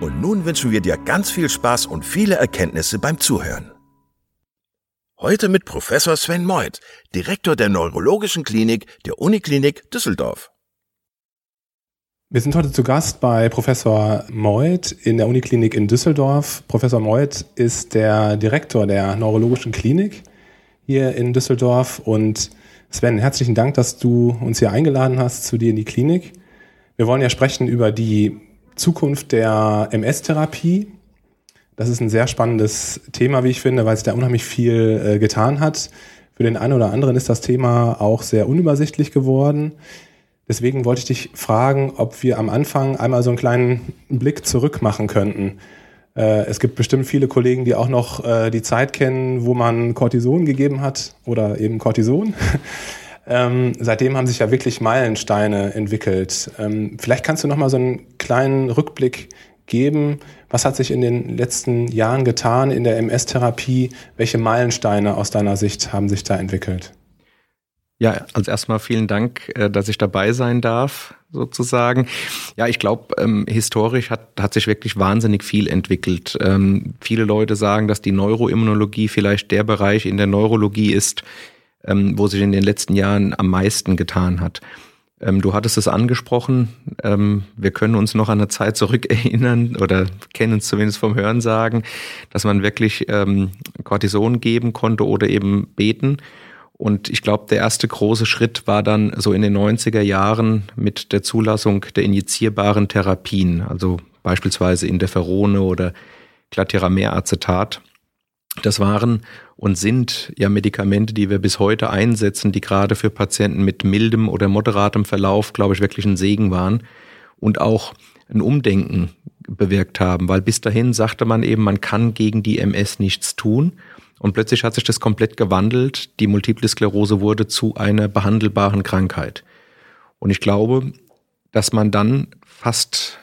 und nun wünschen wir dir ganz viel Spaß und viele Erkenntnisse beim Zuhören. Heute mit Professor Sven Meuth, Direktor der Neurologischen Klinik der Uniklinik Düsseldorf. Wir sind heute zu Gast bei Professor Meuth in der Uniklinik in Düsseldorf. Professor Meuth ist der Direktor der Neurologischen Klinik hier in Düsseldorf. Und Sven, herzlichen Dank, dass du uns hier eingeladen hast zu dir in die Klinik. Wir wollen ja sprechen über die Zukunft der MS-Therapie. Das ist ein sehr spannendes Thema, wie ich finde, weil es da unheimlich viel äh, getan hat. Für den einen oder anderen ist das Thema auch sehr unübersichtlich geworden. Deswegen wollte ich dich fragen, ob wir am Anfang einmal so einen kleinen Blick zurück machen könnten. Äh, es gibt bestimmt viele Kollegen, die auch noch äh, die Zeit kennen, wo man Cortison gegeben hat oder eben Cortison. Ähm, seitdem haben sich ja wirklich Meilensteine entwickelt. Ähm, vielleicht kannst du noch mal so einen kleinen Rückblick geben. Was hat sich in den letzten Jahren getan in der MS-Therapie? Welche Meilensteine aus deiner Sicht haben sich da entwickelt? Ja, also erstmal vielen Dank, äh, dass ich dabei sein darf, sozusagen. Ja, ich glaube, ähm, historisch hat, hat sich wirklich wahnsinnig viel entwickelt. Ähm, viele Leute sagen, dass die Neuroimmunologie vielleicht der Bereich in der Neurologie ist, ähm, wo sich in den letzten Jahren am meisten getan hat. Ähm, du hattest es angesprochen, ähm, wir können uns noch an eine Zeit zurückerinnern oder kennen es zumindest vom Hörensagen, dass man wirklich ähm, Cortison geben konnte oder eben beten. Und ich glaube, der erste große Schritt war dann so in den 90er Jahren mit der Zulassung der injizierbaren Therapien, also beispielsweise Interferone oder Glatiramer-Acetat. Das waren und sind ja Medikamente, die wir bis heute einsetzen, die gerade für Patienten mit mildem oder moderatem Verlauf, glaube ich, wirklich ein Segen waren und auch ein Umdenken bewirkt haben, weil bis dahin sagte man eben, man kann gegen die MS nichts tun. Und plötzlich hat sich das komplett gewandelt. Die Multiple Sklerose wurde zu einer behandelbaren Krankheit. Und ich glaube, dass man dann fast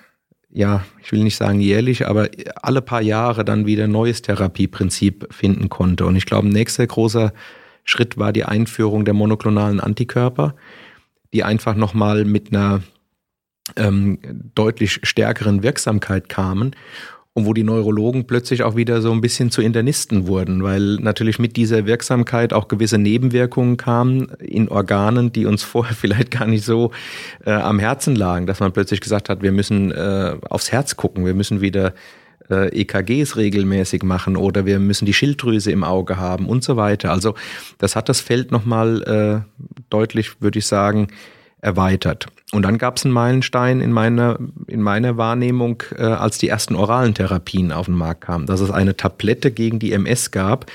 ja, ich will nicht sagen jährlich, aber alle paar Jahre dann wieder ein neues Therapieprinzip finden konnte. Und ich glaube, nächster großer Schritt war die Einführung der monoklonalen Antikörper, die einfach nochmal mit einer ähm, deutlich stärkeren Wirksamkeit kamen und wo die Neurologen plötzlich auch wieder so ein bisschen zu Internisten wurden, weil natürlich mit dieser Wirksamkeit auch gewisse Nebenwirkungen kamen in Organen, die uns vorher vielleicht gar nicht so äh, am Herzen lagen, dass man plötzlich gesagt hat, wir müssen äh, aufs Herz gucken, wir müssen wieder äh, EKGs regelmäßig machen oder wir müssen die Schilddrüse im Auge haben und so weiter. Also das hat das Feld nochmal äh, deutlich, würde ich sagen, erweitert. Und dann gab es einen Meilenstein in meiner, in meiner Wahrnehmung, äh, als die ersten oralen Therapien auf den Markt kamen, dass es eine Tablette gegen die MS gab.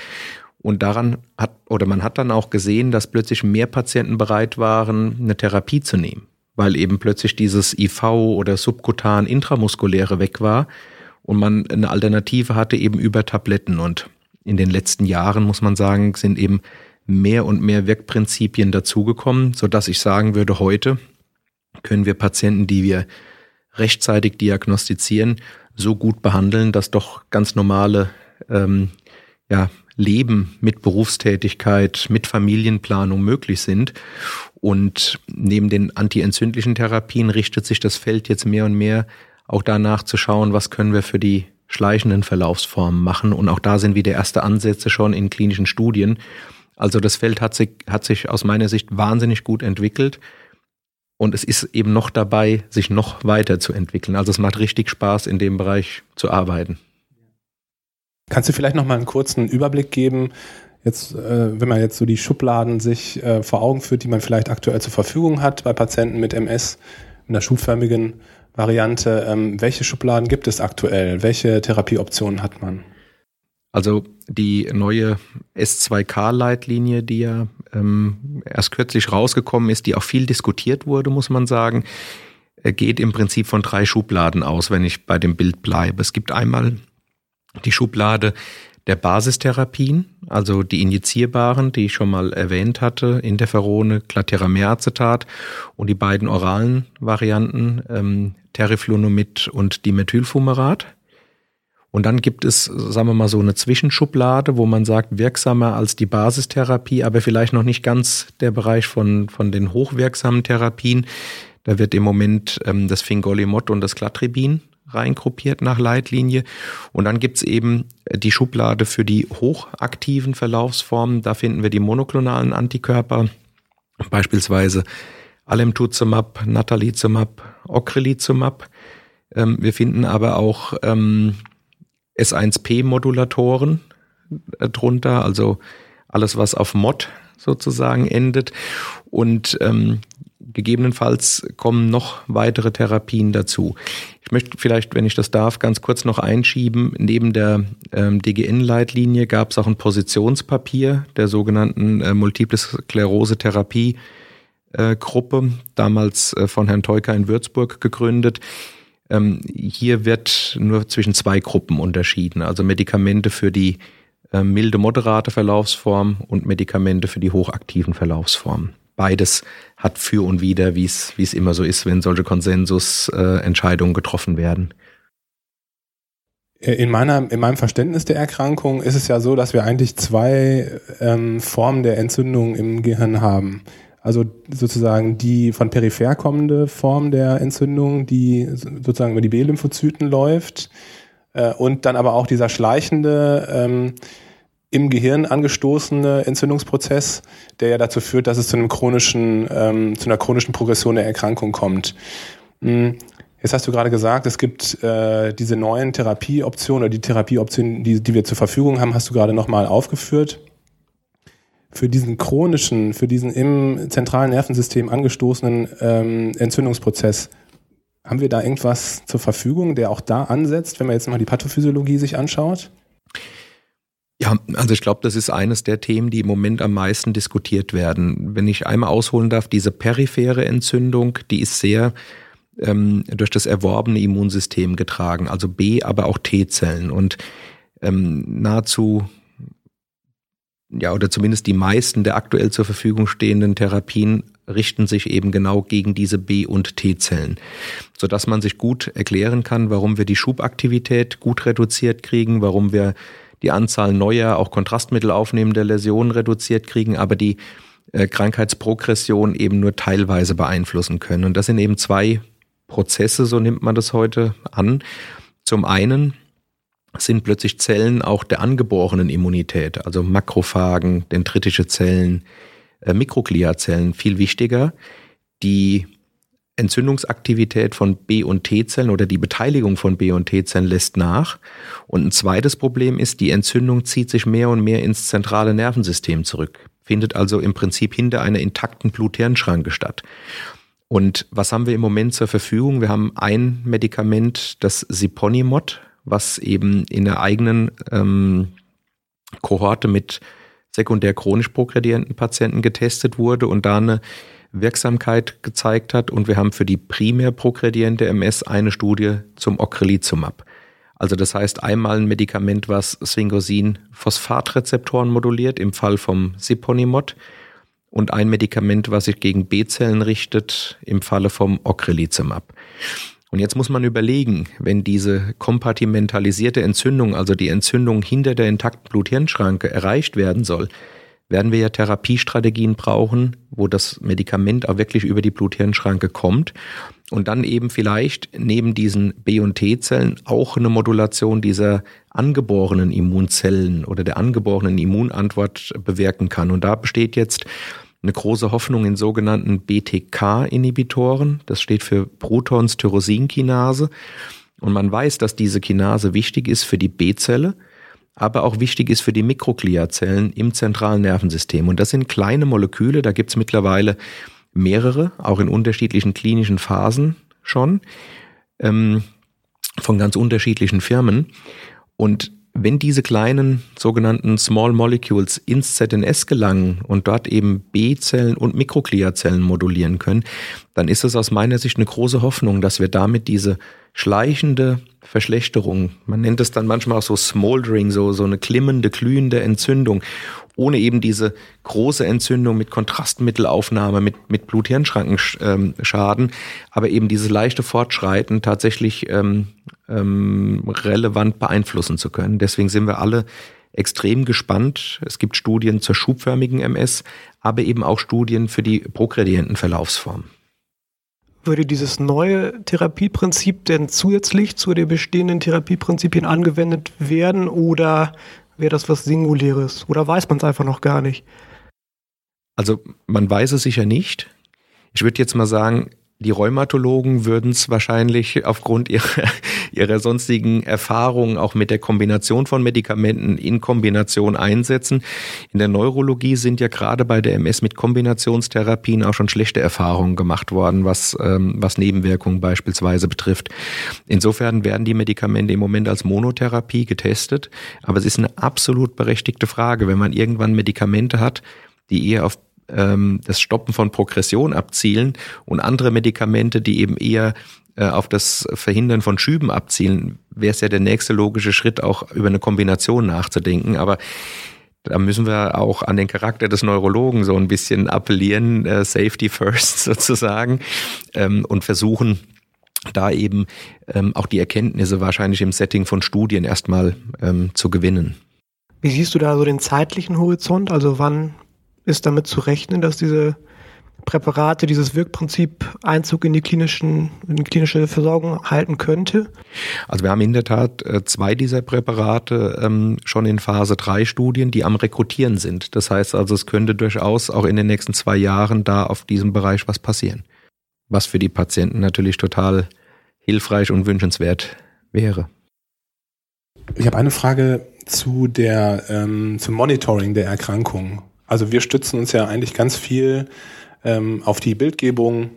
Und daran hat, oder man hat dann auch gesehen, dass plötzlich mehr Patienten bereit waren, eine Therapie zu nehmen, weil eben plötzlich dieses IV oder subkutan intramuskuläre weg war und man eine Alternative hatte eben über Tabletten. Und in den letzten Jahren, muss man sagen, sind eben mehr und mehr Wirkprinzipien dazugekommen, so dass ich sagen würde, heute können wir Patienten, die wir rechtzeitig diagnostizieren, so gut behandeln, dass doch ganz normale ähm, ja, Leben mit Berufstätigkeit, mit Familienplanung möglich sind. Und neben den antientzündlichen Therapien richtet sich das Feld jetzt mehr und mehr auch danach zu schauen, was können wir für die schleichenden Verlaufsformen machen. Und auch da sind wieder erste Ansätze schon in klinischen Studien. Also das Feld hat sich, hat sich aus meiner Sicht wahnsinnig gut entwickelt. Und es ist eben noch dabei, sich noch weiterzuentwickeln. Also es macht richtig Spaß, in dem Bereich zu arbeiten. Kannst du vielleicht noch mal einen kurzen Überblick geben, jetzt, äh, wenn man jetzt so die Schubladen sich äh, vor Augen führt, die man vielleicht aktuell zur Verfügung hat bei Patienten mit MS in der schubförmigen Variante, ähm, welche Schubladen gibt es aktuell? Welche Therapieoptionen hat man? Also die neue S2K-Leitlinie, die ja ähm, erst kürzlich rausgekommen ist, die auch viel diskutiert wurde, muss man sagen, geht im Prinzip von drei Schubladen aus, wenn ich bei dem Bild bleibe. Es gibt einmal die Schublade der Basistherapien, also die injizierbaren, die ich schon mal erwähnt hatte, Interferone, Glatiramer-Acetat und die beiden oralen Varianten, ähm, Teriflunomid und Dimethylfumarat. Und dann gibt es, sagen wir mal, so eine Zwischenschublade, wo man sagt, wirksamer als die Basistherapie, aber vielleicht noch nicht ganz der Bereich von, von den hochwirksamen Therapien. Da wird im Moment ähm, das Fingolimod und das Clatribin reingruppiert nach Leitlinie. Und dann gibt's eben die Schublade für die hochaktiven Verlaufsformen. Da finden wir die monoklonalen Antikörper, beispielsweise Alemtuzumab, Natalizumab, Ocrelizumab. Ähm, wir finden aber auch ähm, S1P-Modulatoren äh, drunter, also alles, was auf Mod sozusagen endet. Und ähm, gegebenenfalls kommen noch weitere Therapien dazu. Ich möchte vielleicht, wenn ich das darf, ganz kurz noch einschieben. Neben der ähm, DGN-Leitlinie gab es auch ein Positionspapier der sogenannten äh, Multiple Sklerose-Therapie. Äh, damals äh, von Herrn Teuker in Würzburg gegründet. Ähm, hier wird nur zwischen zwei Gruppen unterschieden, also Medikamente für die äh, milde moderate Verlaufsform und Medikamente für die hochaktiven Verlaufsformen beides hat für und wider, wie es wie es immer so ist, wenn solche Konsensusentscheidungen äh, getroffen werden. In, meiner, in meinem Verständnis der Erkrankung ist es ja so, dass wir eigentlich zwei ähm, Formen der Entzündung im Gehirn haben. Also sozusagen die von peripher kommende Form der Entzündung, die sozusagen über die B-Lymphozyten läuft, äh, und dann aber auch dieser schleichende ähm, im Gehirn angestoßene Entzündungsprozess, der ja dazu führt, dass es zu einem chronischen, ähm, zu einer chronischen Progression der Erkrankung kommt. Hm, jetzt hast du gerade gesagt, es gibt äh, diese neuen Therapieoptionen oder die Therapieoptionen, die, die wir zur Verfügung haben, hast du gerade nochmal aufgeführt. Für diesen chronischen, für diesen im zentralen Nervensystem angestoßenen ähm, Entzündungsprozess, haben wir da irgendwas zur Verfügung, der auch da ansetzt, wenn man jetzt mal die Pathophysiologie sich anschaut? Ja, also ich glaube, das ist eines der Themen, die im Moment am meisten diskutiert werden. Wenn ich einmal ausholen darf, diese periphere Entzündung, die ist sehr ähm, durch das erworbene Immunsystem getragen, also B, aber auch T-Zellen. Und ähm, nahezu, ja, oder zumindest die meisten der aktuell zur Verfügung stehenden Therapien richten sich eben genau gegen diese B- und T-Zellen, sodass man sich gut erklären kann, warum wir die Schubaktivität gut reduziert kriegen, warum wir die Anzahl neuer, auch Kontrastmittel aufnehmender Läsionen reduziert kriegen, aber die äh, Krankheitsprogression eben nur teilweise beeinflussen können. Und das sind eben zwei Prozesse, so nimmt man das heute an. Zum einen sind plötzlich Zellen auch der angeborenen Immunität, also Makrophagen, dendritische Zellen, äh, Mikrogliazellen viel wichtiger, die Entzündungsaktivität von B- und T-Zellen oder die Beteiligung von B- und T-Zellen lässt nach. Und ein zweites Problem ist, die Entzündung zieht sich mehr und mehr ins zentrale Nervensystem zurück, findet also im Prinzip hinter einer intakten Blut-Hirn-Schranke statt. Und was haben wir im Moment zur Verfügung? Wir haben ein Medikament, das Siponimod, was eben in der eigenen ähm, Kohorte mit sekundär chronisch progredienten Patienten getestet wurde und da eine Wirksamkeit gezeigt hat. Und wir haben für die primär progrediente MS eine Studie zum Ocrelizumab. Also das heißt einmal ein Medikament, was Sphingosine-Phosphatrezeptoren moduliert, im Fall vom Siponimod, und ein Medikament, was sich gegen B-Zellen richtet, im Falle vom Ocrelizumab. Und jetzt muss man überlegen, wenn diese kompartimentalisierte Entzündung, also die Entzündung hinter der intakten Blut-Hirn-Schranke erreicht werden soll, werden wir ja Therapiestrategien brauchen, wo das Medikament auch wirklich über die Blut-Hirn-Schranke kommt und dann eben vielleicht neben diesen B- und T-Zellen auch eine Modulation dieser angeborenen Immunzellen oder der angeborenen Immunantwort bewirken kann. Und da besteht jetzt eine große Hoffnung in sogenannten BTK-Inhibitoren. Das steht für Protons-Tyrosinkinase. Und man weiß, dass diese Kinase wichtig ist für die B-Zelle, aber auch wichtig ist für die Mikrogliazellen im zentralen Nervensystem. Und das sind kleine Moleküle, da gibt es mittlerweile mehrere, auch in unterschiedlichen klinischen Phasen schon, ähm, von ganz unterschiedlichen Firmen. Und wenn diese kleinen sogenannten Small Molecules ins ZNS gelangen und dort eben B-Zellen und Mikrogliazellen modulieren können, dann ist es aus meiner Sicht eine große Hoffnung, dass wir damit diese schleichende Verschlechterung, man nennt es dann manchmal auch so smoldering, so, so eine klimmende, glühende Entzündung, ohne eben diese große Entzündung mit Kontrastmittelaufnahme, mit, mit Blut-Hirn-Schrankenschaden, aber eben dieses leichte Fortschreiten tatsächlich ähm, ähm, relevant beeinflussen zu können. Deswegen sind wir alle extrem gespannt. Es gibt Studien zur schubförmigen MS, aber eben auch Studien für die progredienten Verlaufsformen. Würde dieses neue Therapieprinzip denn zusätzlich zu den bestehenden Therapieprinzipien angewendet werden oder wäre das was Singuläres? Oder weiß man es einfach noch gar nicht? Also man weiß es sicher nicht. Ich würde jetzt mal sagen, die Rheumatologen würden es wahrscheinlich aufgrund ihrer, ihrer sonstigen Erfahrungen auch mit der Kombination von Medikamenten in Kombination einsetzen. In der Neurologie sind ja gerade bei der MS mit Kombinationstherapien auch schon schlechte Erfahrungen gemacht worden, was, ähm, was Nebenwirkungen beispielsweise betrifft. Insofern werden die Medikamente im Moment als Monotherapie getestet, aber es ist eine absolut berechtigte Frage, wenn man irgendwann Medikamente hat, die eher auf ähm, das Stoppen von Progression abzielen und andere Medikamente, die eben eher auf das Verhindern von Schüben abzielen, wäre es ja der nächste logische Schritt, auch über eine Kombination nachzudenken. Aber da müssen wir auch an den Charakter des Neurologen so ein bisschen appellieren, äh, Safety first sozusagen, ähm, und versuchen, da eben ähm, auch die Erkenntnisse wahrscheinlich im Setting von Studien erstmal ähm, zu gewinnen. Wie siehst du da so den zeitlichen Horizont? Also wann ist damit zu rechnen, dass diese Präparate, dieses Wirkprinzip Einzug in die klinischen, in die klinische Versorgung halten könnte? Also wir haben in der Tat äh, zwei dieser Präparate ähm, schon in Phase 3 Studien, die am Rekrutieren sind. Das heißt also, es könnte durchaus auch in den nächsten zwei Jahren da auf diesem Bereich was passieren. Was für die Patienten natürlich total hilfreich und wünschenswert wäre. Ich habe eine Frage zu der ähm, zum Monitoring der Erkrankung. Also wir stützen uns ja eigentlich ganz viel ähm, auf die Bildgebung,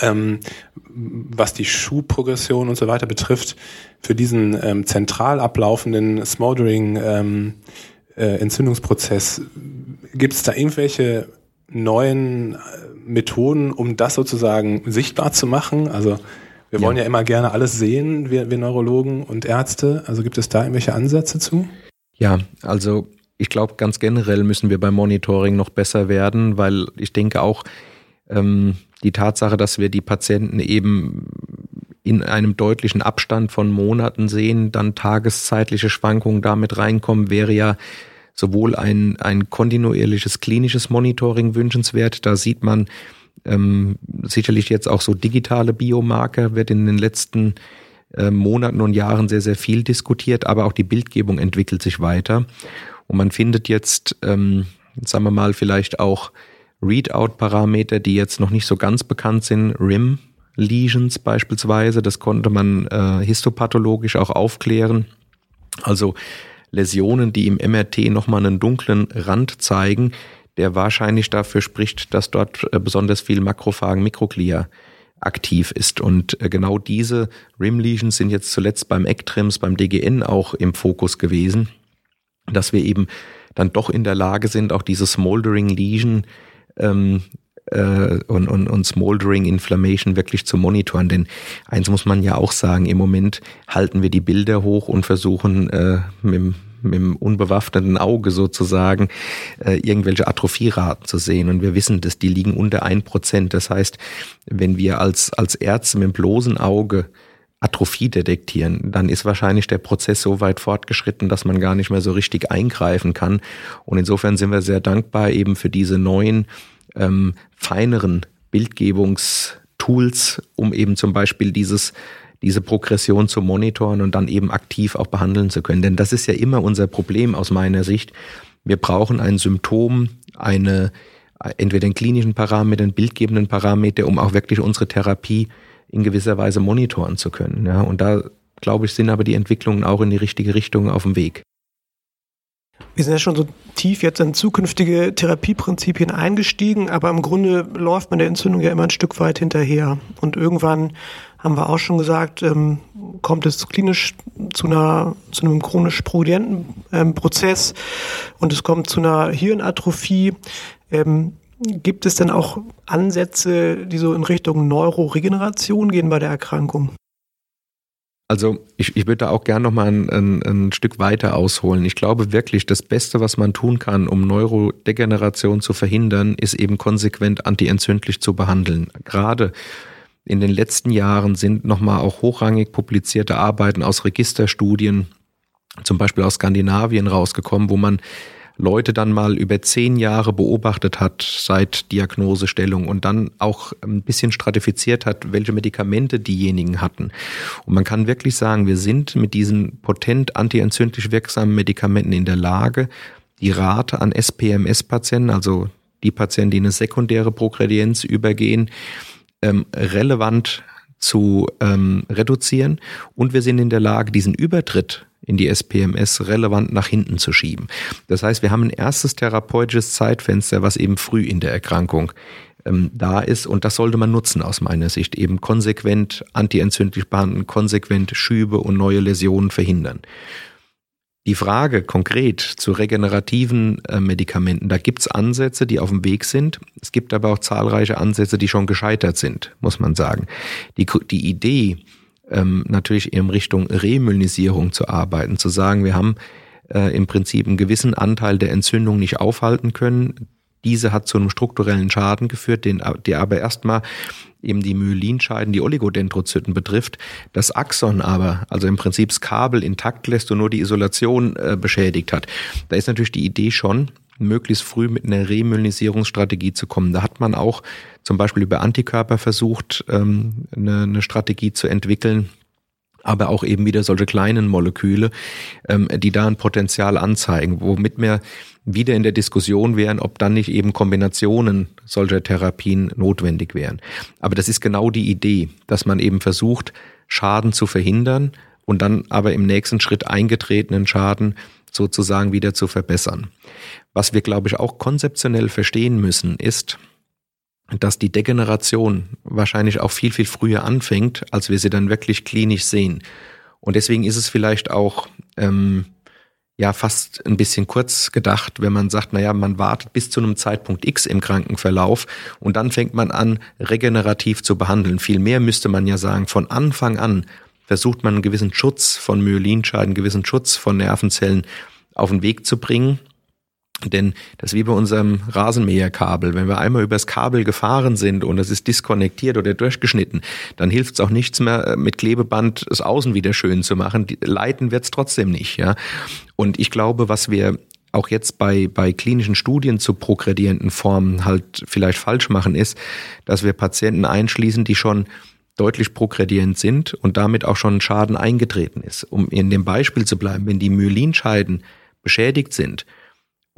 ähm, was die Schuhprogression und so weiter betrifft, für diesen ähm, zentral ablaufenden Smoldering ähm, äh, Entzündungsprozess. Gibt es da irgendwelche neuen äh, Methoden, um das sozusagen sichtbar zu machen? Also wir wollen ja, ja immer gerne alles sehen, wir, wir Neurologen und Ärzte. Also gibt es da irgendwelche Ansätze zu? Ja, also ich glaube, ganz generell müssen wir beim Monitoring noch besser werden, weil ich denke auch, ähm, die Tatsache, dass wir die Patienten eben in einem deutlichen Abstand von Monaten sehen, dann tageszeitliche Schwankungen damit reinkommen, wäre ja sowohl ein, ein kontinuierliches klinisches Monitoring wünschenswert. Da sieht man ähm, sicherlich jetzt auch so digitale Biomarker, wird in den letzten äh, Monaten und Jahren sehr, sehr viel diskutiert, aber auch die Bildgebung entwickelt sich weiter. Und man findet jetzt, ähm, sagen wir mal, vielleicht auch Readout-Parameter, die jetzt noch nicht so ganz bekannt sind, RIM. Lesions beispielsweise, das konnte man äh, histopathologisch auch aufklären. Also Läsionen, die im MRT nochmal einen dunklen Rand zeigen, der wahrscheinlich dafür spricht, dass dort äh, besonders viel Makrophagen, Mikroglia aktiv ist. Und äh, genau diese RIM-Lesions sind jetzt zuletzt beim ECTRIMS, beim DGN auch im Fokus gewesen dass wir eben dann doch in der Lage sind, auch diese Smoldering Lesion ähm, äh, und, und, und Smoldering Inflammation wirklich zu monitoren. Denn eins muss man ja auch sagen, im Moment halten wir die Bilder hoch und versuchen äh, mit, mit dem unbewaffneten Auge sozusagen äh, irgendwelche Atrophie-Raten zu sehen. Und wir wissen, dass die liegen unter ein Prozent. Das heißt, wenn wir als, als Ärzte mit dem bloßen Auge Atrophie detektieren, dann ist wahrscheinlich der Prozess so weit fortgeschritten, dass man gar nicht mehr so richtig eingreifen kann. Und insofern sind wir sehr dankbar eben für diese neuen, ähm, feineren Bildgebungstools, um eben zum Beispiel dieses diese Progression zu monitoren und dann eben aktiv auch behandeln zu können. Denn das ist ja immer unser Problem aus meiner Sicht. Wir brauchen ein Symptom, eine, entweder einen klinischen Parameter, einen bildgebenden Parameter, um auch wirklich unsere Therapie in gewisser Weise monitoren zu können. Ja, und da, glaube ich, sind aber die Entwicklungen auch in die richtige Richtung auf dem Weg. Wir sind ja schon so tief jetzt in zukünftige Therapieprinzipien eingestiegen, aber im Grunde läuft man der Entzündung ja immer ein Stück weit hinterher. Und irgendwann haben wir auch schon gesagt, ähm, kommt es klinisch zu einer zu einem chronisch progredienten ähm, Prozess und es kommt zu einer Hirnatrophie. Ähm, gibt es denn auch Ansätze, die so in Richtung Neuroregeneration gehen bei der Erkrankung? Also ich, ich würde da auch gern noch mal ein, ein, ein Stück weiter ausholen. Ich glaube wirklich, das Beste, was man tun kann, um Neurodegeneration zu verhindern, ist eben konsequent antientzündlich zu behandeln. Gerade in den letzten Jahren sind nochmal auch hochrangig publizierte Arbeiten aus Registerstudien, zum Beispiel aus Skandinavien rausgekommen, wo man Leute dann mal über zehn Jahre beobachtet hat seit Diagnosestellung und dann auch ein bisschen stratifiziert hat, welche Medikamente diejenigen hatten. Und man kann wirklich sagen, wir sind mit diesen potent antientzündlich wirksamen Medikamenten in der Lage, die Rate an SPMS-Patienten, also die Patienten, die eine sekundäre Progredienz übergehen, ähm, relevant zu ähm, reduzieren und wir sind in der Lage, diesen Übertritt in die SPMS relevant nach hinten zu schieben. Das heißt, wir haben ein erstes therapeutisches Zeitfenster, was eben früh in der Erkrankung ähm, da ist und das sollte man nutzen aus meiner Sicht. Eben konsequent antientzündlich behandeln, konsequent Schübe und neue Läsionen verhindern. Die Frage konkret zu regenerativen äh, Medikamenten, da gibt es Ansätze, die auf dem Weg sind. Es gibt aber auch zahlreiche Ansätze, die schon gescheitert sind, muss man sagen. Die, die Idee, ähm, natürlich in Richtung Remyelinisierung zu arbeiten, zu sagen, wir haben äh, im Prinzip einen gewissen Anteil der Entzündung nicht aufhalten können. Diese hat zu einem strukturellen Schaden geführt, den, der aber erstmal eben die Myelinscheiden, die Oligodendrozyten betrifft. Das Axon aber, also im Prinzip das Kabel intakt lässt und nur die Isolation äh, beschädigt hat. Da ist natürlich die Idee schon, möglichst früh mit einer Remyelinisierungsstrategie zu kommen. Da hat man auch zum Beispiel über Antikörper versucht, ähm, eine, eine Strategie zu entwickeln, aber auch eben wieder solche kleinen Moleküle, ähm, die da ein Potenzial anzeigen, womit wir wieder in der Diskussion wären, ob dann nicht eben Kombinationen solcher Therapien notwendig wären. Aber das ist genau die Idee, dass man eben versucht, Schaden zu verhindern und dann aber im nächsten Schritt eingetretenen Schaden sozusagen wieder zu verbessern. Was wir, glaube ich, auch konzeptionell verstehen müssen, ist, dass die Degeneration wahrscheinlich auch viel, viel früher anfängt, als wir sie dann wirklich klinisch sehen. Und deswegen ist es vielleicht auch ähm, ja fast ein bisschen kurz gedacht, wenn man sagt, naja, man wartet bis zu einem Zeitpunkt X im Krankenverlauf und dann fängt man an, regenerativ zu behandeln. Vielmehr müsste man ja sagen, von Anfang an versucht man einen gewissen Schutz von Myelinscheiden, einen gewissen Schutz von Nervenzellen auf den Weg zu bringen denn das ist wie bei unserem Rasenmäherkabel. Wenn wir einmal übers Kabel gefahren sind und es ist diskonnektiert oder durchgeschnitten, dann hilft es auch nichts mehr, äh, mit Klebeband das Außen wieder schön zu machen. Leiten wird es trotzdem nicht. Ja? Und ich glaube, was wir auch jetzt bei, bei klinischen Studien zu progredienten Formen halt vielleicht falsch machen, ist, dass wir Patienten einschließen, die schon deutlich progredient sind und damit auch schon Schaden eingetreten ist. Um in dem Beispiel zu bleiben, wenn die Myelinscheiden beschädigt sind,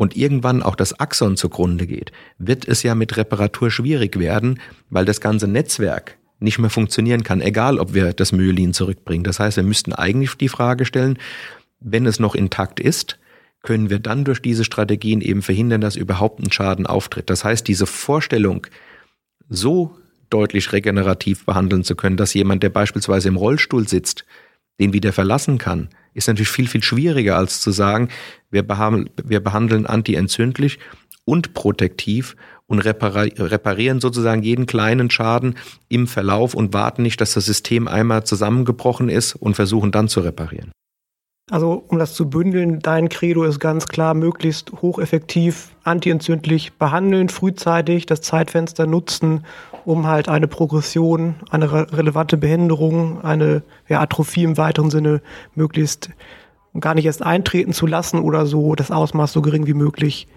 und irgendwann auch das Axon zugrunde geht, wird es ja mit Reparatur schwierig werden, weil das ganze Netzwerk nicht mehr funktionieren kann, egal ob wir das Myelin zurückbringen. Das heißt, wir müssten eigentlich die Frage stellen, wenn es noch intakt ist, können wir dann durch diese Strategien eben verhindern, dass überhaupt ein Schaden auftritt. Das heißt, diese Vorstellung, so deutlich regenerativ behandeln zu können, dass jemand, der beispielsweise im Rollstuhl sitzt, den wieder verlassen kann, ist natürlich viel, viel schwieriger als zu sagen, wir, behandeln, wir behandeln antientzündlich und protektiv und reparieren sozusagen jeden kleinen Schaden im Verlauf und warten nicht, dass das System einmal zusammengebrochen ist und versuchen dann zu reparieren. Also um das zu bündeln, dein Credo ist ganz klar, möglichst hocheffektiv antientzündlich behandeln, frühzeitig das Zeitfenster nutzen, um halt eine Progression, eine re relevante Behinderung, eine ja, Atrophie im weiteren Sinne möglichst gar nicht erst eintreten zu lassen oder so das Ausmaß so gering wie möglich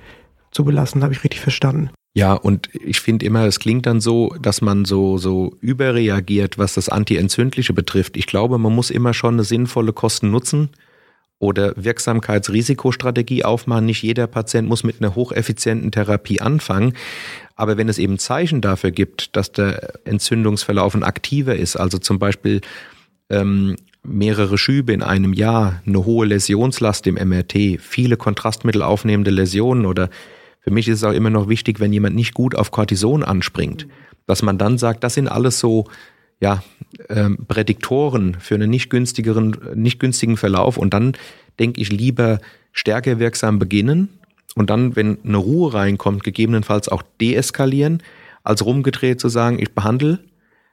zu belassen. Habe ich richtig verstanden? Ja, und ich finde immer, es klingt dann so, dass man so, so überreagiert, was das Antientzündliche betrifft. Ich glaube, man muss immer schon eine sinnvolle Kosten-Nutzen oder Wirksamkeitsrisikostrategie aufmachen. Nicht jeder Patient muss mit einer hocheffizienten Therapie anfangen. Aber wenn es eben Zeichen dafür gibt, dass der Entzündungsverlauf aktiver ist, also zum Beispiel ähm, mehrere Schübe in einem Jahr, eine hohe Läsionslast im MRT, viele Kontrastmittel aufnehmende Läsionen oder für mich ist es auch immer noch wichtig, wenn jemand nicht gut auf Cortison anspringt, dass man dann sagt, das sind alles so ja, ähm, Prädiktoren für einen nicht günstigeren, nicht günstigen Verlauf und dann denke ich lieber stärker wirksam beginnen und dann, wenn eine Ruhe reinkommt, gegebenenfalls auch deeskalieren, als rumgedreht zu sagen, ich behandle,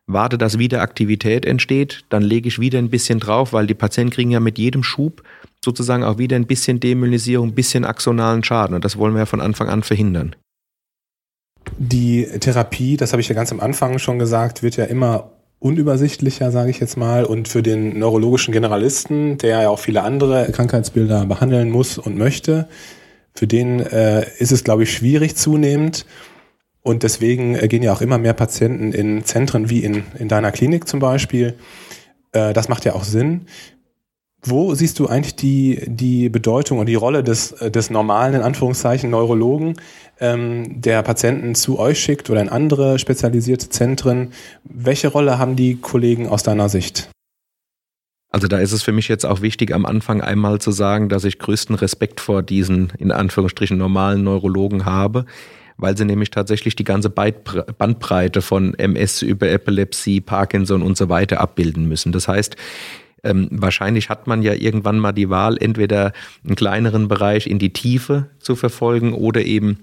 warte, dass wieder Aktivität entsteht, dann lege ich wieder ein bisschen drauf, weil die Patienten kriegen ja mit jedem Schub sozusagen auch wieder ein bisschen Demyelinisierung, ein bisschen axonalen Schaden. Und das wollen wir ja von Anfang an verhindern. Die Therapie, das habe ich ja ganz am Anfang schon gesagt, wird ja immer unübersichtlicher, sage ich jetzt mal. Und für den neurologischen Generalisten, der ja auch viele andere Krankheitsbilder behandeln muss und möchte, für den äh, ist es, glaube ich, schwierig zunehmend. Und deswegen äh, gehen ja auch immer mehr Patienten in Zentren wie in, in deiner Klinik zum Beispiel. Äh, das macht ja auch Sinn. Wo siehst du eigentlich die, die Bedeutung und die Rolle des, des normalen, in Anführungszeichen, Neurologen, ähm, der Patienten zu euch schickt oder in andere spezialisierte Zentren? Welche Rolle haben die Kollegen aus deiner Sicht? Also da ist es für mich jetzt auch wichtig, am Anfang einmal zu sagen, dass ich größten Respekt vor diesen, in Anführungsstrichen, normalen Neurologen habe, weil sie nämlich tatsächlich die ganze Bandbreite von MS über Epilepsie, Parkinson und so weiter abbilden müssen. Das heißt, ähm, wahrscheinlich hat man ja irgendwann mal die Wahl, entweder einen kleineren Bereich in die Tiefe zu verfolgen oder eben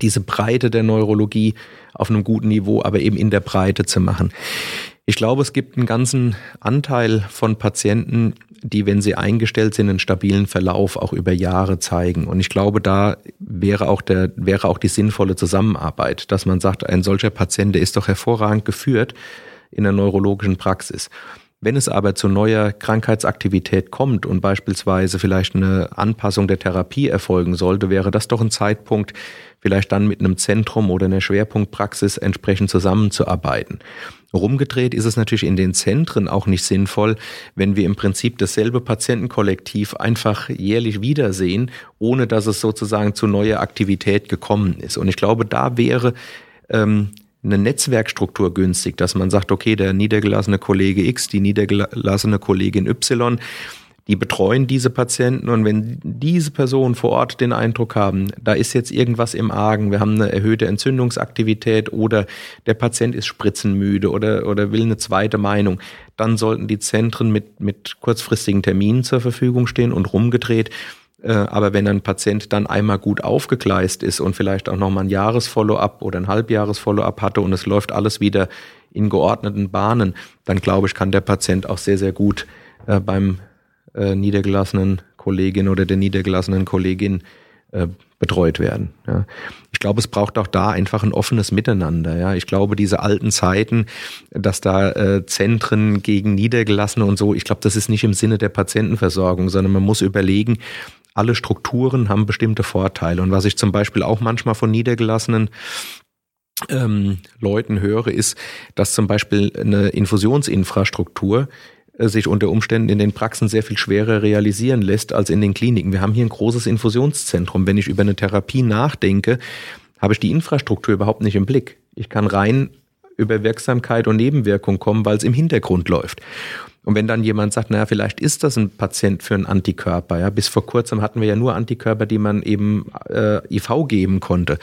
diese Breite der Neurologie auf einem guten Niveau, aber eben in der Breite zu machen. Ich glaube, es gibt einen ganzen Anteil von Patienten, die, wenn sie eingestellt sind, einen stabilen Verlauf auch über Jahre zeigen. Und ich glaube, da wäre auch der, wäre auch die sinnvolle Zusammenarbeit, dass man sagt, ein solcher Patient, der ist doch hervorragend geführt in der neurologischen Praxis. Wenn es aber zu neuer Krankheitsaktivität kommt und beispielsweise vielleicht eine Anpassung der Therapie erfolgen sollte, wäre das doch ein Zeitpunkt, vielleicht dann mit einem Zentrum oder einer Schwerpunktpraxis entsprechend zusammenzuarbeiten. Rumgedreht ist es natürlich in den Zentren auch nicht sinnvoll, wenn wir im Prinzip dasselbe Patientenkollektiv einfach jährlich wiedersehen, ohne dass es sozusagen zu neuer Aktivität gekommen ist. Und ich glaube, da wäre ähm, eine Netzwerkstruktur günstig, dass man sagt, okay, der niedergelassene Kollege X, die niedergelassene Kollegin Y, die betreuen diese Patienten und wenn diese Personen vor Ort den Eindruck haben, da ist jetzt irgendwas im Argen, wir haben eine erhöhte Entzündungsaktivität oder der Patient ist spritzenmüde oder, oder will eine zweite Meinung, dann sollten die Zentren mit, mit kurzfristigen Terminen zur Verfügung stehen und rumgedreht aber wenn ein Patient dann einmal gut aufgegleist ist und vielleicht auch nochmal ein Jahresfollow-up oder ein Halbjahresfollow-up hatte und es läuft alles wieder in geordneten Bahnen, dann glaube ich, kann der Patient auch sehr, sehr gut äh, beim äh, niedergelassenen Kollegin oder der niedergelassenen Kollegin äh, betreut werden. Ja. Ich glaube, es braucht auch da einfach ein offenes Miteinander. Ja. Ich glaube, diese alten Zeiten, dass da äh, Zentren gegen Niedergelassene und so, ich glaube, das ist nicht im Sinne der Patientenversorgung, sondern man muss überlegen, alle Strukturen haben bestimmte Vorteile. Und was ich zum Beispiel auch manchmal von niedergelassenen ähm, Leuten höre, ist, dass zum Beispiel eine Infusionsinfrastruktur äh, sich unter Umständen in den Praxen sehr viel schwerer realisieren lässt als in den Kliniken. Wir haben hier ein großes Infusionszentrum. Wenn ich über eine Therapie nachdenke, habe ich die Infrastruktur überhaupt nicht im Blick. Ich kann rein über Wirksamkeit und Nebenwirkung kommen, weil es im Hintergrund läuft. Und wenn dann jemand sagt, naja, vielleicht ist das ein Patient für einen Antikörper, ja, bis vor kurzem hatten wir ja nur Antikörper, die man eben äh, IV geben konnte.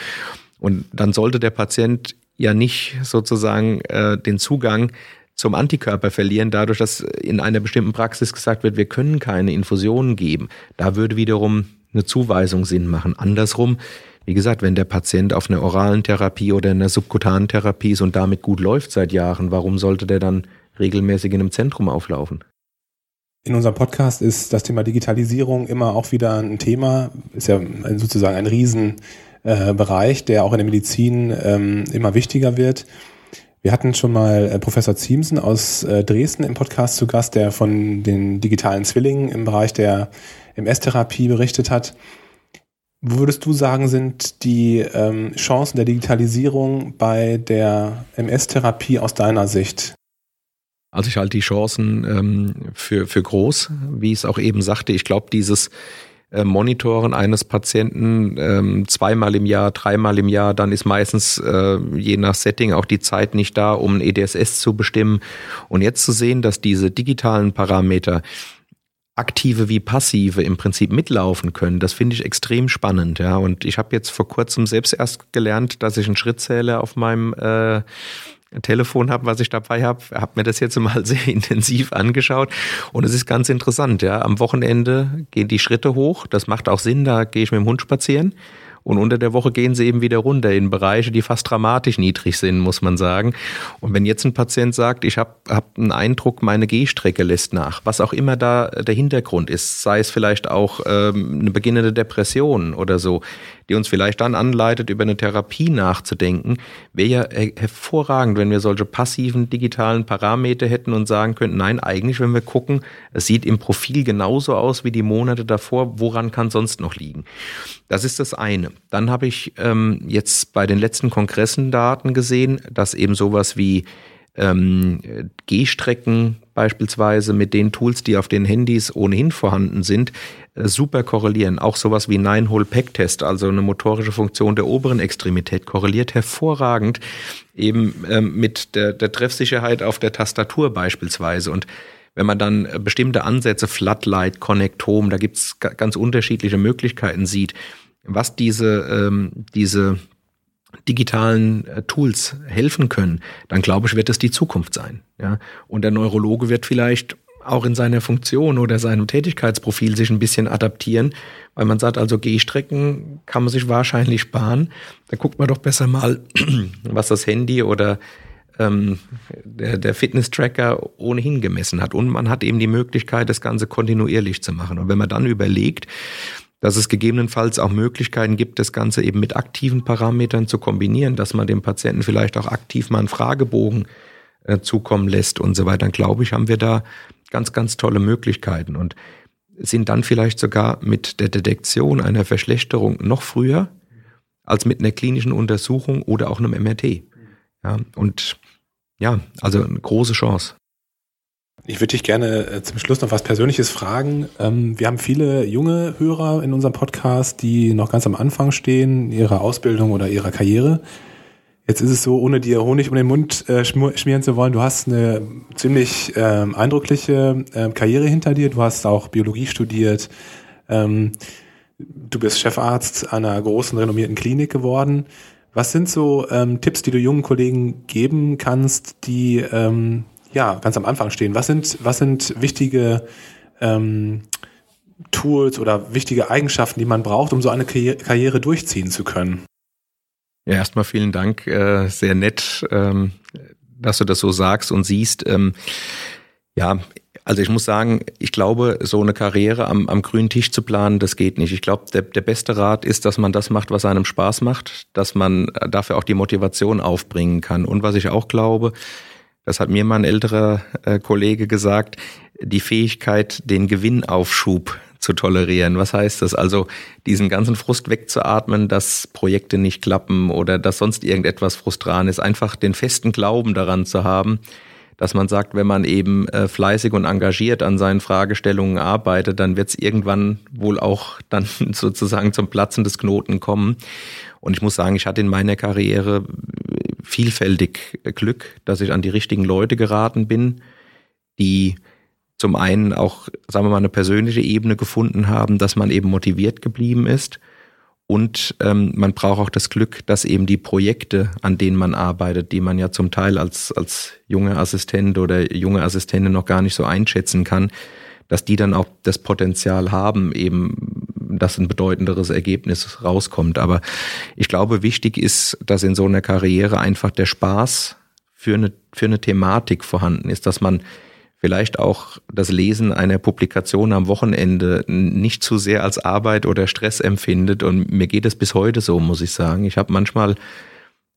Und dann sollte der Patient ja nicht sozusagen äh, den Zugang zum Antikörper verlieren, dadurch, dass in einer bestimmten Praxis gesagt wird, wir können keine Infusionen geben. Da würde wiederum eine Zuweisung Sinn machen. Andersrum, wie gesagt, wenn der Patient auf einer oralen Therapie oder einer subkutanen Therapie ist und damit gut läuft seit Jahren, warum sollte der dann regelmäßig in einem Zentrum auflaufen. In unserem Podcast ist das Thema Digitalisierung immer auch wieder ein Thema, ist ja sozusagen ein Riesenbereich, der auch in der Medizin ähm, immer wichtiger wird. Wir hatten schon mal äh, Professor Ziemsen aus äh, Dresden im Podcast zu Gast, der von den digitalen Zwillingen im Bereich der MS-Therapie berichtet hat. Wo würdest du sagen, sind die ähm, Chancen der Digitalisierung bei der MS-Therapie aus deiner Sicht? Also ich halte die Chancen ähm, für, für groß, wie ich es auch eben sagte. Ich glaube, dieses äh, Monitoren eines Patienten ähm, zweimal im Jahr, dreimal im Jahr, dann ist meistens äh, je nach Setting auch die Zeit nicht da, um ein EDSS zu bestimmen. Und jetzt zu sehen, dass diese digitalen Parameter aktive wie passive im Prinzip mitlaufen können, das finde ich extrem spannend. Ja, und ich habe jetzt vor kurzem selbst erst gelernt, dass ich einen Schrittzähler auf meinem äh, Telefon habe, was ich dabei habe, habe mir das jetzt mal sehr intensiv angeschaut und es ist ganz interessant. Ja, am Wochenende gehen die Schritte hoch. Das macht auch Sinn. Da gehe ich mit dem Hund spazieren und unter der Woche gehen sie eben wieder runter in Bereiche, die fast dramatisch niedrig sind, muss man sagen. Und wenn jetzt ein Patient sagt, ich habe hab einen Eindruck, meine Gehstrecke lässt nach, was auch immer da der Hintergrund ist, sei es vielleicht auch ähm, eine beginnende Depression oder so, die uns vielleicht dann anleitet, über eine Therapie nachzudenken, wäre ja hervorragend, wenn wir solche passiven digitalen Parameter hätten und sagen könnten, nein, eigentlich, wenn wir gucken, es sieht im Profil genauso aus wie die Monate davor, woran kann sonst noch liegen? Das ist das eine. Dann habe ich ähm, jetzt bei den letzten Kongressen Daten gesehen, dass eben sowas wie ähm, Gehstrecken beispielsweise mit den Tools, die auf den Handys ohnehin vorhanden sind, äh, super korrelieren. Auch sowas wie Nine-Hole-Pack-Test, also eine motorische Funktion der oberen Extremität, korreliert hervorragend eben ähm, mit der, der Treffsicherheit auf der Tastatur beispielsweise. Und wenn man dann äh, bestimmte Ansätze, Floodlight, Connectom, da gibt's ganz unterschiedliche Möglichkeiten sieht, was diese, ähm, diese digitalen äh, Tools helfen können, dann glaube ich, wird es die Zukunft sein. Ja? Und der Neurologe wird vielleicht auch in seiner Funktion oder seinem Tätigkeitsprofil sich ein bisschen adaptieren, weil man sagt, also Gehstrecken kann man sich wahrscheinlich sparen. Da guckt man doch besser mal, was das Handy oder ähm, der, der Fitness-Tracker ohnehin gemessen hat. Und man hat eben die Möglichkeit, das Ganze kontinuierlich zu machen. Und wenn man dann überlegt, dass es gegebenenfalls auch Möglichkeiten gibt, das Ganze eben mit aktiven Parametern zu kombinieren, dass man dem Patienten vielleicht auch aktiv mal einen Fragebogen äh, zukommen lässt und so weiter, dann glaube ich, haben wir da ganz, ganz tolle Möglichkeiten und sind dann vielleicht sogar mit der Detektion einer Verschlechterung noch früher als mit einer klinischen Untersuchung oder auch einem MRT. Ja, und ja, also eine große Chance. Ich würde dich gerne äh, zum Schluss noch was Persönliches fragen. Ähm, wir haben viele junge Hörer in unserem Podcast, die noch ganz am Anfang stehen, ihrer Ausbildung oder ihrer Karriere. Jetzt ist es so, ohne dir Honig um den Mund äh, schmieren zu wollen, du hast eine ziemlich ähm, eindrückliche äh, Karriere hinter dir. Du hast auch Biologie studiert. Ähm, du bist Chefarzt einer großen renommierten Klinik geworden. Was sind so ähm, Tipps, die du jungen Kollegen geben kannst, die ähm, ja ganz am Anfang stehen? Was sind was sind wichtige ähm, Tools oder wichtige Eigenschaften, die man braucht, um so eine Karriere durchziehen zu können? Ja, erstmal vielen Dank. Äh, sehr nett, ähm, dass du das so sagst und siehst. Ähm, ja, also ich muss sagen, ich glaube, so eine Karriere am, am grünen Tisch zu planen, das geht nicht. Ich glaube, der, der beste Rat ist, dass man das macht, was einem Spaß macht, dass man dafür auch die Motivation aufbringen kann. Und was ich auch glaube, das hat mir mal ein älterer äh, Kollege gesagt, die Fähigkeit, den Gewinnaufschub zu tolerieren. Was heißt das? Also diesen ganzen Frust wegzuatmen, dass Projekte nicht klappen oder dass sonst irgendetwas frustran ist. Einfach den festen Glauben daran zu haben, dass man sagt, wenn man eben äh, fleißig und engagiert an seinen Fragestellungen arbeitet, dann wird es irgendwann wohl auch dann sozusagen zum Platzen des Knoten kommen. Und ich muss sagen, ich hatte in meiner Karriere vielfältig Glück, dass ich an die richtigen Leute geraten bin, die zum einen auch, sagen wir mal, eine persönliche Ebene gefunden haben, dass man eben motiviert geblieben ist. Und ähm, man braucht auch das Glück, dass eben die Projekte, an denen man arbeitet, die man ja zum Teil als, als junger Assistent oder junge Assistentin noch gar nicht so einschätzen kann, dass die dann auch das Potenzial haben, eben, dass ein bedeutenderes Ergebnis rauskommt. Aber ich glaube, wichtig ist, dass in so einer Karriere einfach der Spaß für eine, für eine Thematik vorhanden ist, dass man vielleicht auch das Lesen einer Publikation am Wochenende nicht zu sehr als Arbeit oder Stress empfindet. Und mir geht es bis heute so, muss ich sagen. Ich habe manchmal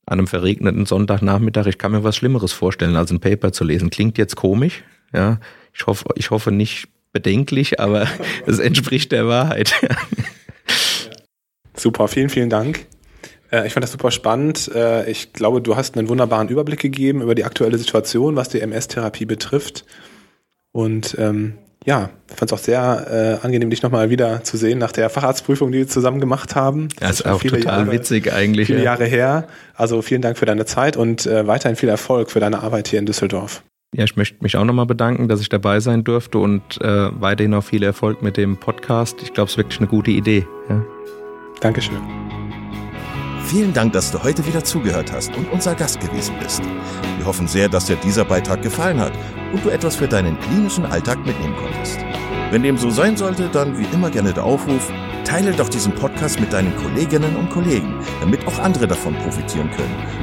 an einem verregneten Sonntagnachmittag, ich kann mir was Schlimmeres vorstellen, als ein Paper zu lesen. Klingt jetzt komisch, ja. Ich hoffe, ich hoffe nicht bedenklich, aber es entspricht der Wahrheit. Super, vielen, vielen Dank. Äh, ich fand das super spannend. Äh, ich glaube, du hast einen wunderbaren Überblick gegeben über die aktuelle Situation, was die MS-Therapie betrifft. Und ähm, ja, ich fand es auch sehr äh, angenehm, dich nochmal wieder zu sehen nach der Facharztprüfung, die wir zusammen gemacht haben. Das ist auch total Jahre, witzig eigentlich. Viele ja. Jahre her. Also vielen Dank für deine Zeit und äh, weiterhin viel Erfolg für deine Arbeit hier in Düsseldorf. Ja, ich möchte mich auch nochmal bedanken, dass ich dabei sein durfte und äh, weiterhin auch viel Erfolg mit dem Podcast. Ich glaube, es ist wirklich eine gute Idee. Ja. Dankeschön. Vielen Dank, dass du heute wieder zugehört hast und unser Gast gewesen bist. Wir hoffen sehr, dass dir dieser Beitrag gefallen hat und du etwas für deinen klinischen Alltag mitnehmen konntest. Wenn dem so sein sollte, dann wie immer gerne der Aufruf, teile doch diesen Podcast mit deinen Kolleginnen und Kollegen, damit auch andere davon profitieren können.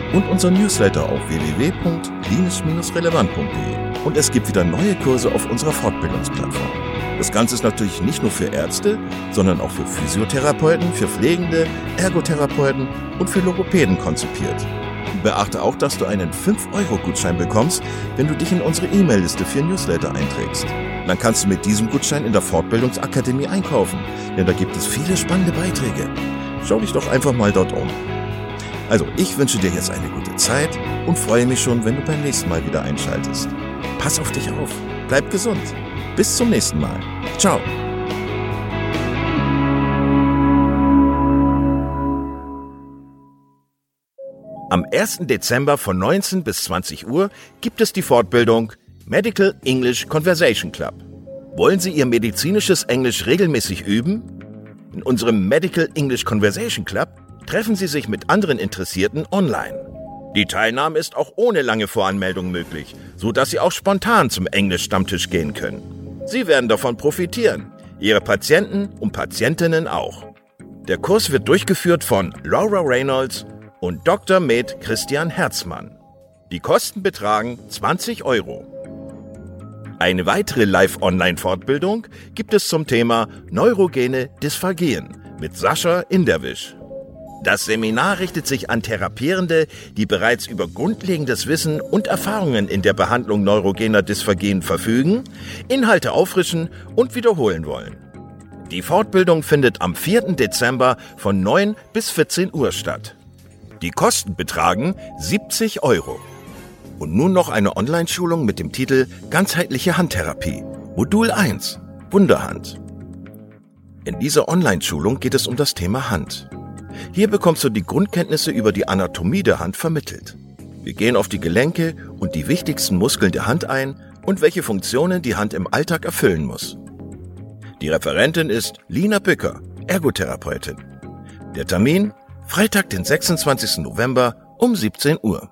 und unser Newsletter auf www.klinisch-relevant.de. Und es gibt wieder neue Kurse auf unserer Fortbildungsplattform. Das Ganze ist natürlich nicht nur für Ärzte, sondern auch für Physiotherapeuten, für Pflegende, Ergotherapeuten und für Logopäden konzipiert. Beachte auch, dass du einen 5-Euro-Gutschein bekommst, wenn du dich in unsere E-Mail-Liste für Newsletter einträgst. Dann kannst du mit diesem Gutschein in der Fortbildungsakademie einkaufen, denn da gibt es viele spannende Beiträge. Schau dich doch einfach mal dort um. Also, ich wünsche dir jetzt eine gute Zeit und freue mich schon, wenn du beim nächsten Mal wieder einschaltest. Pass auf dich auf, bleib gesund. Bis zum nächsten Mal. Ciao. Am 1. Dezember von 19 bis 20 Uhr gibt es die Fortbildung Medical English Conversation Club. Wollen Sie Ihr medizinisches Englisch regelmäßig üben? In unserem Medical English Conversation Club treffen Sie sich mit anderen Interessierten online. Die Teilnahme ist auch ohne lange Voranmeldung möglich, so dass Sie auch spontan zum Englisch-Stammtisch gehen können. Sie werden davon profitieren. Ihre Patienten und Patientinnen auch. Der Kurs wird durchgeführt von Laura Reynolds und Dr. Med Christian Herzmann. Die Kosten betragen 20 Euro. Eine weitere Live-Online-Fortbildung gibt es zum Thema Neurogene Dysphagien mit Sascha Inderwisch. Das Seminar richtet sich an Therapierende, die bereits über grundlegendes Wissen und Erfahrungen in der Behandlung neurogener Dysphagien verfügen, Inhalte auffrischen und wiederholen wollen. Die Fortbildung findet am 4. Dezember von 9 bis 14 Uhr statt. Die Kosten betragen 70 Euro. Und nun noch eine Online-Schulung mit dem Titel Ganzheitliche Handtherapie. Modul 1. Wunderhand. In dieser Online-Schulung geht es um das Thema Hand. Hier bekommst du die Grundkenntnisse über die Anatomie der Hand vermittelt. Wir gehen auf die Gelenke und die wichtigsten Muskeln der Hand ein und welche Funktionen die Hand im Alltag erfüllen muss. Die Referentin ist Lina Bücker, Ergotherapeutin. Der Termin Freitag, den 26. November um 17 Uhr.